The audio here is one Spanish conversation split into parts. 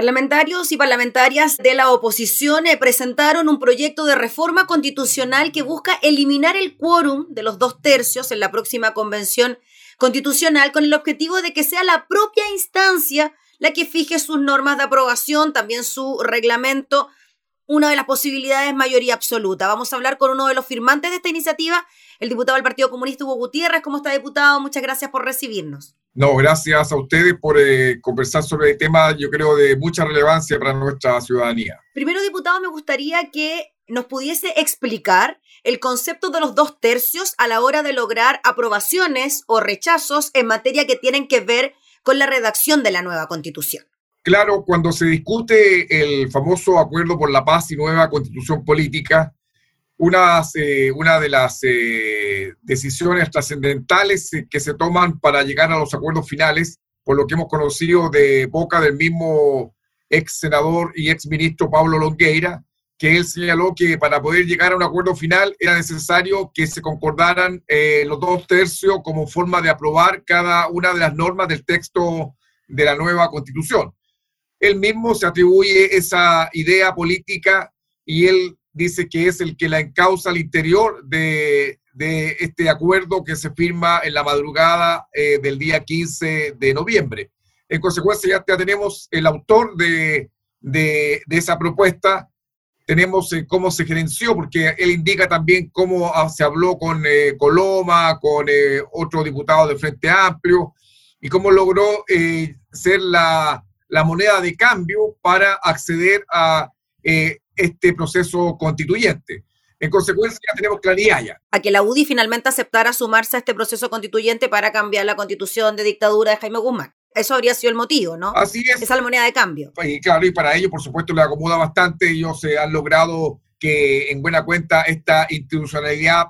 Parlamentarios y parlamentarias de la oposición eh, presentaron un proyecto de reforma constitucional que busca eliminar el quórum de los dos tercios en la próxima convención constitucional con el objetivo de que sea la propia instancia la que fije sus normas de aprobación, también su reglamento, una de las posibilidades mayoría absoluta. Vamos a hablar con uno de los firmantes de esta iniciativa, el diputado del Partido Comunista Hugo Gutiérrez. ¿Cómo está, diputado? Muchas gracias por recibirnos. No, gracias a ustedes por eh, conversar sobre el tema, yo creo, de mucha relevancia para nuestra ciudadanía. Primero, diputado, me gustaría que nos pudiese explicar el concepto de los dos tercios a la hora de lograr aprobaciones o rechazos en materia que tienen que ver con la redacción de la nueva constitución. Claro, cuando se discute el famoso acuerdo por la paz y nueva constitución política, una, eh, una de las eh, decisiones trascendentales eh, que se toman para llegar a los acuerdos finales, por lo que hemos conocido de boca del mismo ex senador y ex ministro Pablo Longueira, que él señaló que para poder llegar a un acuerdo final era necesario que se concordaran los dos tercios como forma de aprobar cada una de las normas del texto de la nueva constitución. Él mismo se atribuye esa idea política y él dice que es el que la encausa al interior de, este acuerdo que se firma en la madrugada eh, del día 15 de noviembre. En consecuencia, ya tenemos el autor de, esa propuesta, tenemos eh, cómo se gerenció, porque él indica también cómo ah, se habló con eh, Coloma, con otro diputado del Frente Amplio, y cómo logró ser la, moneda de cambio para acceder a este proceso constituyente. En consecuencia, tenemos claridad ya. A que la UDI finalmente aceptara sumarse a este proceso constituyente para cambiar la constitución de dictadura de Jaime Guzmán. Eso habría sido el motivo, ¿no? Así es. Esa es la moneda de cambio. Y claro, y para ello, por supuesto, le acomoda bastante. Ellos se han logrado que, en buena cuenta, esta institucionalidad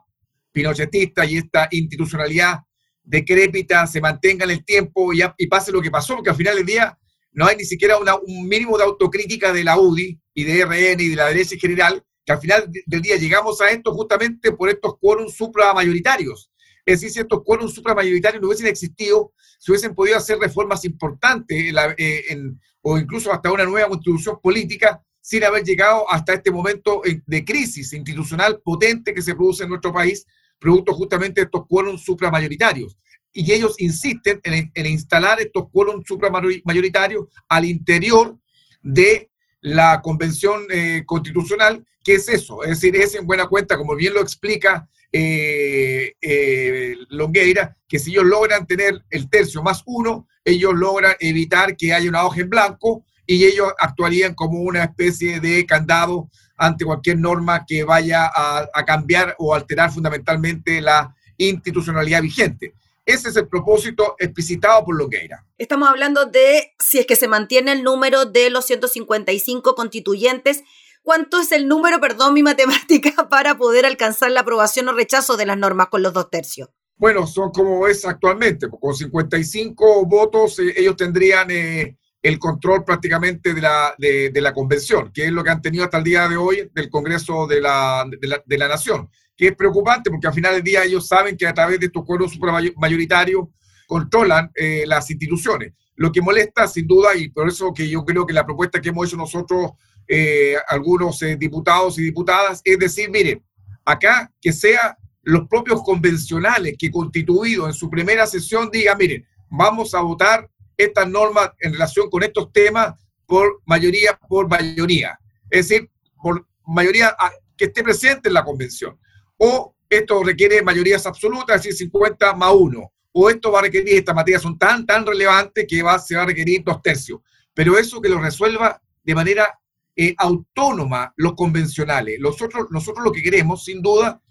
pinochetista y esta institucionalidad decrépita se mantenga en el tiempo y, y pase lo que pasó, porque al final del día no hay ni siquiera un mínimo de autocrítica de la UDI y de RN y de la derecha en general, que al final del día llegamos a esto justamente por estos quórums supramayoritarios. Es decir, si estos quórums supramayoritarios no hubiesen existido, se hubiesen podido hacer reformas importantes eh, o incluso hasta una nueva constitución política sin haber llegado hasta este momento de crisis institucional potente que se produce en nuestro país, producto justamente de estos quórums supramayoritarios. Y ellos insisten en, instalar estos quórums supramayoritarios al interior de la convención eh, constitucional, que es eso, es decir, es en buena cuenta, como bien lo explica eh, eh, Longueira, que si ellos logran tener el tercio más uno, ellos logran evitar que haya una hoja en blanco y ellos actuarían como una especie de candado ante cualquier norma que vaya a, a cambiar o alterar fundamentalmente la institucionalidad vigente. Ese es el propósito explicitado por Longueira. Estamos hablando de si es que se mantiene el número de los 155 constituyentes ¿Cuánto es el número, perdón, mi matemática, para poder alcanzar la aprobación o rechazo de las normas con los dos tercios? Bueno, son como es actualmente, con 55 votos eh, ellos tendrían eh, el control prácticamente de la, de, la convención, que es lo que han tenido hasta el día de hoy del Congreso de la, de la, Nación, que es preocupante porque al final del día ellos saben que a través de estos cuerpos supramayoritarios controlan eh, las instituciones. Lo que molesta, sin duda, y por eso que yo creo que la propuesta que hemos hecho nosotros eh, algunos eh, diputados y diputadas, es decir, miren, acá que sea los propios convencionales que constituidos en su primera sesión digan, miren, vamos a votar estas normas en relación con estos temas por mayoría, por mayoría. Es decir, por mayoría que esté presente en la convención. O esto requiere mayorías absolutas, es decir, 50 más 1. O esto va a requerir, estas materias son tan, tan relevantes que va, se va a requerir dos tercios. Pero eso que lo resuelva de manera eh, autónoma los convencionales. Nosotros, nosotros lo que queremos, sin duda,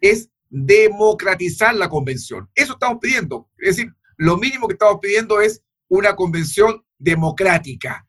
es democratizar la convención. Eso estamos pidiendo. Es decir, lo mínimo que estamos pidiendo es una convención democrática.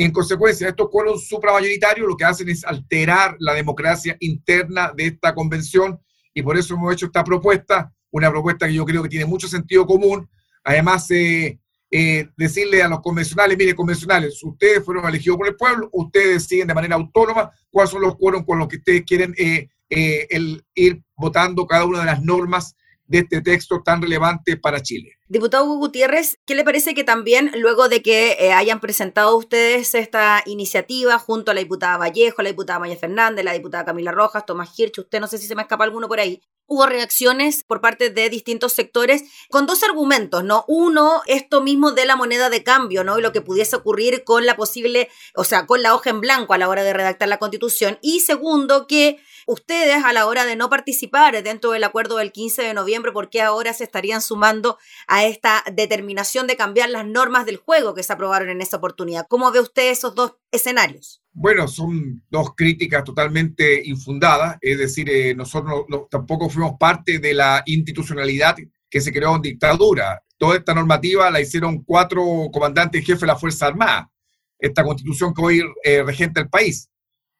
En consecuencia, estos cuerpos supramayoritarios lo que hacen es alterar la democracia interna de esta convención y por eso hemos hecho esta propuesta, una propuesta que yo creo que tiene mucho sentido común. Además, eh, eh, decirle a los convencionales, mire, convencionales, ustedes fueron elegidos por el pueblo, ustedes siguen de manera autónoma cuáles son los quórum con los que ustedes quieren eh, eh, el, ir votando cada una de las normas de este texto tan relevante para Chile. Diputado Gutiérrez, ¿qué le parece que también luego de que eh, hayan presentado ustedes esta iniciativa junto a la diputada Vallejo, la diputada Maya Fernández, la diputada Camila Rojas, Tomás Hirsch, usted no sé si se me escapa alguno por ahí, hubo reacciones por parte de distintos sectores con dos argumentos, ¿no? Uno, esto mismo de la moneda de cambio, ¿no? Y lo que pudiese ocurrir con la posible, o sea, con la hoja en blanco a la hora de redactar la constitución. Y segundo, que ustedes a la hora de no participar dentro del acuerdo del 15 de noviembre, ¿por qué ahora se estarían sumando a esta determinación de cambiar las normas del juego que se aprobaron en esa oportunidad? ¿Cómo ve usted esos dos escenarios? Bueno, son dos críticas totalmente infundadas, es decir, eh, nosotros tampoco fuimos parte de la institucionalidad que se creó en dictadura. Toda esta normativa la hicieron cuatro comandantes jefes de la Fuerza Armada, esta constitución que hoy eh, regenta el país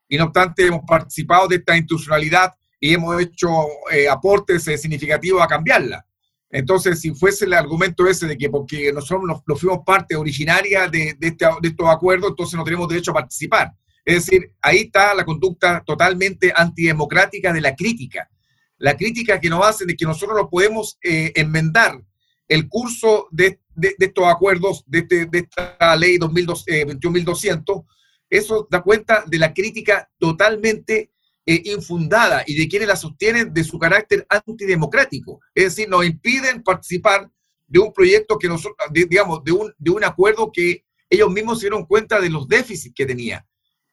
y no obstante hemos participado de esta institucionalidad y hemos hecho eh, aportes eh, significativos a cambiarla. Entonces, si fuese el argumento ese de que porque nosotros nos, fuimos parte originaria de, este, de estos acuerdos, entonces no tenemos derecho a participar. Es decir, ahí está la conducta totalmente antidemocrática de la crítica. La crítica que nos hacen de que nosotros no podemos eh, enmendar el curso de, de, estos acuerdos, de, este, de esta ley 21.200, eso da cuenta de la crítica totalmente eh, infundada y de quienes la sostienen de su carácter antidemocrático. Es decir, nos impiden participar de un proyecto que nosotros, digamos, de un, de un acuerdo que ellos mismos se dieron cuenta de los déficits que tenía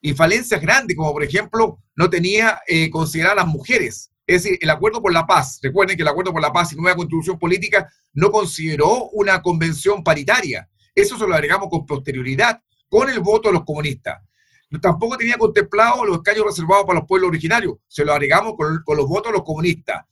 y falencias grandes, como por ejemplo, no tenía eh, considerar a las mujeres. Es decir, el acuerdo por la paz, recuerden que el acuerdo por la paz y nueva constitución política no consideró una convención paritaria. Eso se lo agregamos con posterioridad con el voto de los comunistas. Tampoco tenía contemplado los escaños reservados para los pueblos originarios, se lo agregamos con, los votos de los comunistas.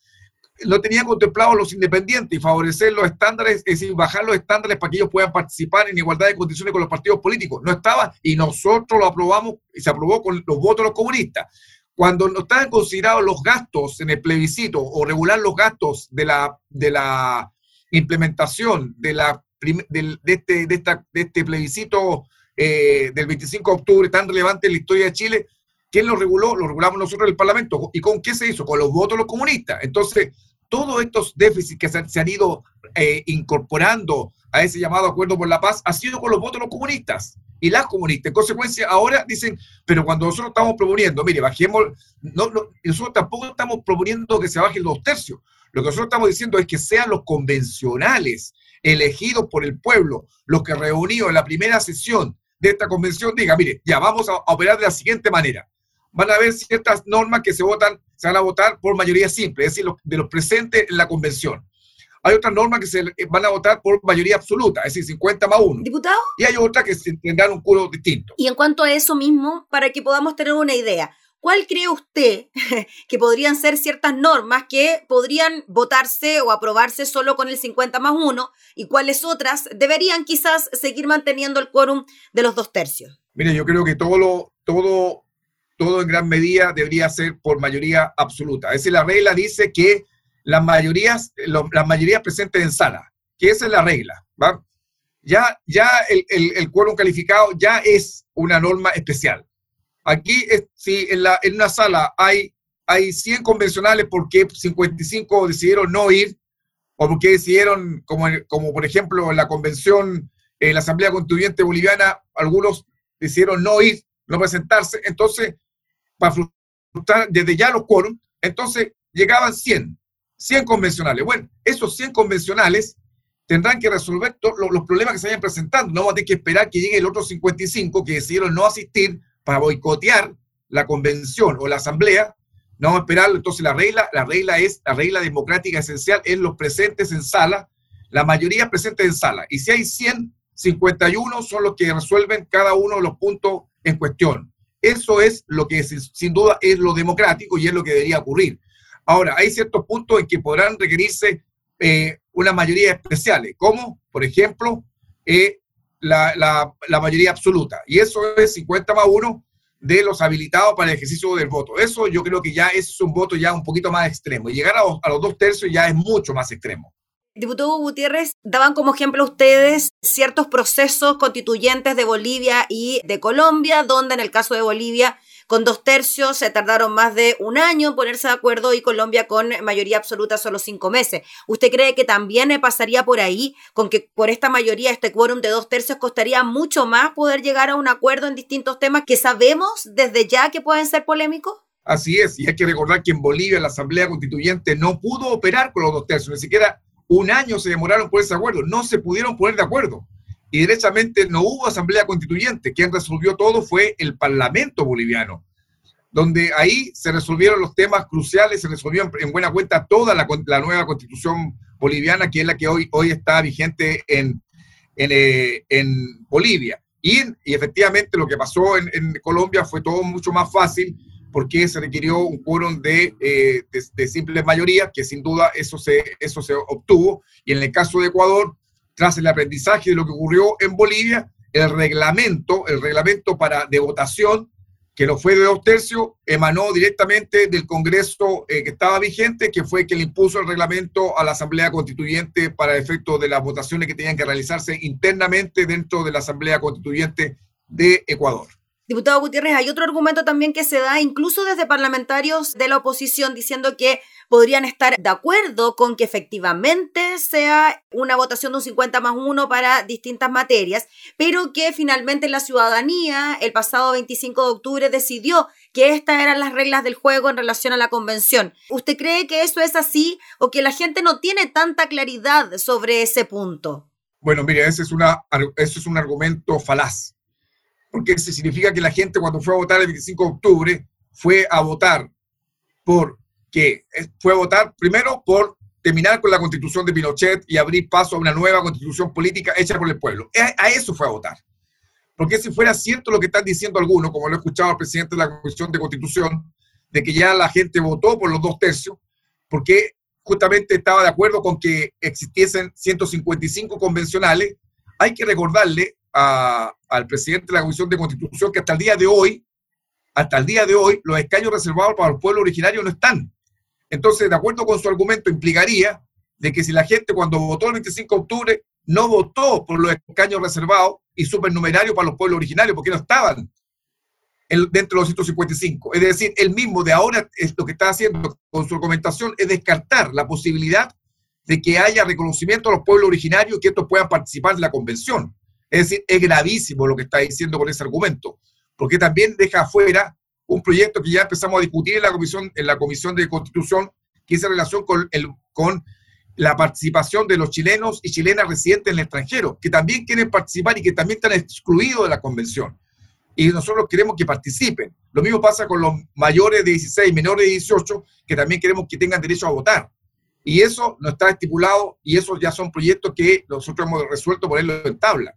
No tenía contemplado los independientes y favorecer los estándares, es decir, bajar los estándares para que ellos puedan participar en igualdad de condiciones con los partidos políticos. No estaba y nosotros lo aprobamos y se aprobó con los votos de los comunistas. Cuando no estaban considerados los gastos en el plebiscito o regular los gastos de la, de la implementación de, la, de, este, de, esta, de este plebiscito eh, del 25 de octubre tan relevante en la historia de Chile, ¿quién lo reguló? Lo regulamos nosotros en el Parlamento. ¿Y con qué se hizo? Con los votos de los comunistas. Entonces, todos estos déficits que se, han ido eh, incorporando a ese llamado acuerdo por la paz ha sido con los votos de los comunistas y las comunistas. En consecuencia, ahora dicen, pero cuando nosotros estamos proponiendo, mire, bajemos, no, nosotros tampoco estamos proponiendo que se bajen los tercios. Lo que nosotros estamos diciendo es que sean los convencionales elegidos por el pueblo, los que reunidos en la primera sesión de esta convención diga, mire, ya vamos a operar de la siguiente manera. Van a haber ciertas normas que se votan, se van a votar por mayoría simple, es decir, de los presentes en la convención. Hay otras normas que se van a votar por mayoría absoluta, es decir, 50 más 1. ¿Diputado? Y hay otras que tendrán un culo distinto. Y en cuanto a eso mismo, para que podamos tener una idea, ¿Cuál cree usted que podrían ser ciertas normas que podrían votarse o aprobarse solo con el 50 más 1 y cuáles otras deberían quizás seguir manteniendo el quórum de los dos tercios? Mire, yo creo que todo, lo, todo, todo en gran medida debería ser por mayoría absoluta. Es decir, la regla dice que las mayorías, las mayorías presentes en sala, que esa es la regla. ¿va? Ya, ya el, el, el quórum calificado ya es una norma especial. Aquí, si en, la, en una sala hay, hay 100 convencionales porque 55 decidieron no ir, o porque decidieron, como, como por ejemplo en la convención, en la Asamblea Constituyente Boliviana, algunos decidieron no ir, no presentarse, entonces, para frustrar desde ya los quórum, entonces llegaban 100, 100 convencionales. Bueno, esos 100 convencionales tendrán que resolver los problemas que se vayan presentando. No vamos a tener que esperar que llegue el otro 55 que decidieron no asistir para boicotear la convención o la asamblea, no vamos a esperar, entonces la regla, la regla es, la regla democrática esencial es los presentes en sala, la mayoría presentes en sala, y si hay 151 son los que resuelven cada uno de los puntos en cuestión. Eso es lo que sin duda es lo democrático y es lo que debería ocurrir. Ahora, hay ciertos puntos en que podrán requerirse eh, una mayoría especiales, como, por ejemplo, eh, la, mayoría absoluta. Y eso es 50 más 1 de los habilitados para el ejercicio del voto. Eso yo creo que ya es un voto ya un poquito más extremo. Llegar a, los dos tercios ya es mucho más extremo. Diputado Gutiérrez, daban como ejemplo ustedes ciertos procesos constituyentes de Bolivia y de Colombia, donde en el caso de Bolivia con dos tercios se tardaron más de un año en ponerse de acuerdo y Colombia con mayoría absoluta solo cinco meses. ¿Usted cree que también pasaría por ahí, con que por esta mayoría, este quórum de dos tercios, costaría mucho más poder llegar a un acuerdo en distintos temas que sabemos desde ya que pueden ser polémicos? Así es, y hay que recordar que en Bolivia la Asamblea Constituyente no pudo operar con los dos tercios, ni siquiera un año se demoraron por ese acuerdo, no se pudieron poner de acuerdo. Y derechamente no hubo Asamblea Constituyente, quien resolvió todo fue el Parlamento boliviano, donde ahí se resolvieron los temas cruciales, se resolvió en buena cuenta toda la, nueva constitución boliviana, que es la que hoy, hoy está vigente en, en, eh, en Bolivia. Y, y, efectivamente lo que pasó en, Colombia fue todo mucho más fácil porque se requirió un quórum de, eh, de, simple mayoría, que sin duda eso se, eso se obtuvo. Y en el caso de Ecuador, tras el aprendizaje de lo que ocurrió en Bolivia, el reglamento, el reglamento para, de votación, que no fue de dos tercios, emanó directamente del Congreso eh, que estaba vigente, que fue quien le impuso el reglamento a la Asamblea Constituyente para efecto de las votaciones que tenían que realizarse internamente dentro de la Asamblea Constituyente de Ecuador. Diputado Gutiérrez, hay otro argumento también que se da incluso desde parlamentarios de la oposición diciendo que podrían estar de acuerdo con que efectivamente sea una votación de un 50 más 1 para distintas materias, pero que finalmente la ciudadanía el pasado 25 de octubre decidió que estas eran las reglas del juego en relación a la convención. ¿Usted cree que eso es así o que la gente no tiene tanta claridad sobre ese punto? Bueno, mire, ese es, una, ese es un argumento falaz porque eso significa que la gente cuando fue a votar el 25 de octubre fue a votar por que fue a votar primero por terminar con la constitución de Pinochet y abrir paso a una nueva constitución política hecha por el pueblo. A, eso fue a votar. Porque si fuera cierto lo que están diciendo algunos, como lo he escuchado al presidente de la Comisión de Constitución, de que ya la gente votó por los dos tercios, porque justamente estaba de acuerdo con que existiesen 155 convencionales, hay que recordarle al presidente de la Comisión de Constitución que hasta el día de hoy, hasta el día de hoy, los escaños reservados para el pueblo originario no están. Entonces, de acuerdo con su argumento, implicaría de que si la gente cuando votó el 25 de octubre no votó por los escaños reservados y supernumerarios para los pueblos originarios, porque no estaban dentro de los 155. Es decir, él mismo de ahora es lo que está haciendo con su argumentación es descartar la posibilidad de que haya reconocimiento a los pueblos originarios y que estos puedan participar de la convención. Es decir, es gravísimo lo que está diciendo con ese argumento, porque también deja afuera un proyecto que ya empezamos a discutir en la Comisión, en la comisión de Constitución, que es en relación con, el, con la participación de los chilenos y chilenas residentes en el extranjero, que también quieren participar y que también están excluidos de la convención. Y nosotros queremos que participen. Lo mismo pasa con los mayores de 16, menores de 18, que también queremos que tengan derecho a votar. Y eso no está estipulado y esos ya son proyectos que nosotros hemos resuelto ponerlo en tabla.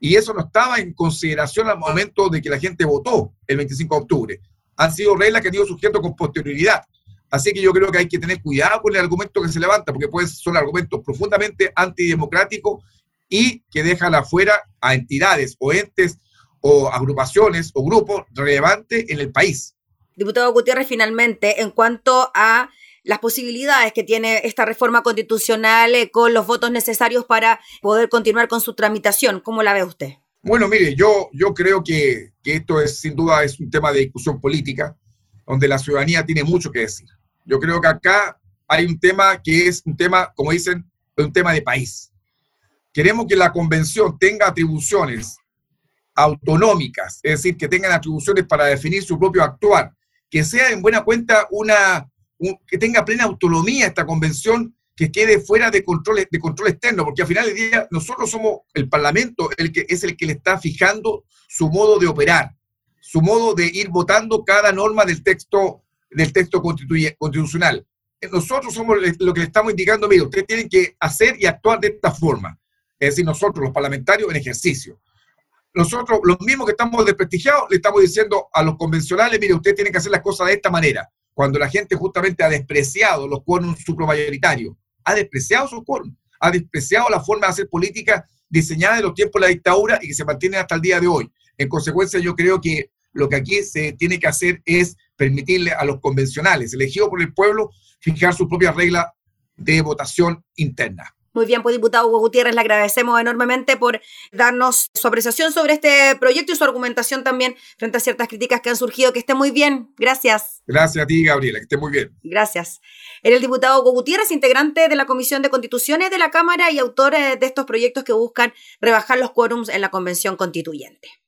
Y eso no estaba en consideración al momento de que la gente votó el 25 de octubre. Han sido reglas que han ido surgiendo con posterioridad. Así que yo creo que hay que tener cuidado con el argumento que se levanta, porque pueden son argumentos profundamente antidemocráticos y que dejan afuera a entidades o entes o agrupaciones o grupos relevantes en el país. Diputado Gutiérrez, finalmente, en cuanto a las posibilidades que tiene esta reforma constitucional eh, con los votos necesarios para poder continuar con su tramitación. ¿Cómo la ve usted? Bueno, mire, yo, yo creo que, que esto es sin duda es un tema de discusión política, donde la ciudadanía tiene mucho que decir. Yo creo que acá hay un tema que es un tema, como dicen, un tema de país. Queremos que la convención tenga atribuciones autonómicas, es decir, que tengan atribuciones para definir su propio actuar, que sea en buena cuenta una, que tenga plena autonomía esta convención, que quede fuera de control, de control externo, porque al final del día nosotros somos el Parlamento, el que es el que le está fijando su modo de operar, su modo de ir votando cada norma del texto, del texto constitucional. Nosotros somos lo que le estamos indicando, mire, ustedes tienen que hacer y actuar de esta forma. Es decir, nosotros, los parlamentarios, en ejercicio. Nosotros, los mismos que estamos desprestigiados, le estamos diciendo a los convencionales, mire, ustedes tienen que hacer las cosas de esta manera cuando la gente justamente ha despreciado los quórum supramayoritarios, ha despreciado sus quórum, ha despreciado la forma de hacer política diseñada en los tiempos de la dictadura y que se mantiene hasta el día de hoy. En consecuencia, yo creo que lo que aquí se tiene que hacer es permitirle a los convencionales, elegidos por el pueblo, fijar su propia regla de votación interna. Muy bien, pues diputado Hugo Gutiérrez, le agradecemos enormemente por darnos su apreciación sobre este proyecto y su argumentación también frente a ciertas críticas que han surgido. Que esté muy bien. Gracias. Gracias a ti, Gabriela. Que esté muy bien. Gracias. Era el diputado Hugo Gutiérrez, integrante de la Comisión de Constituciones de la Cámara y autor de estos proyectos que buscan rebajar los quórums en la Convención Constituyente.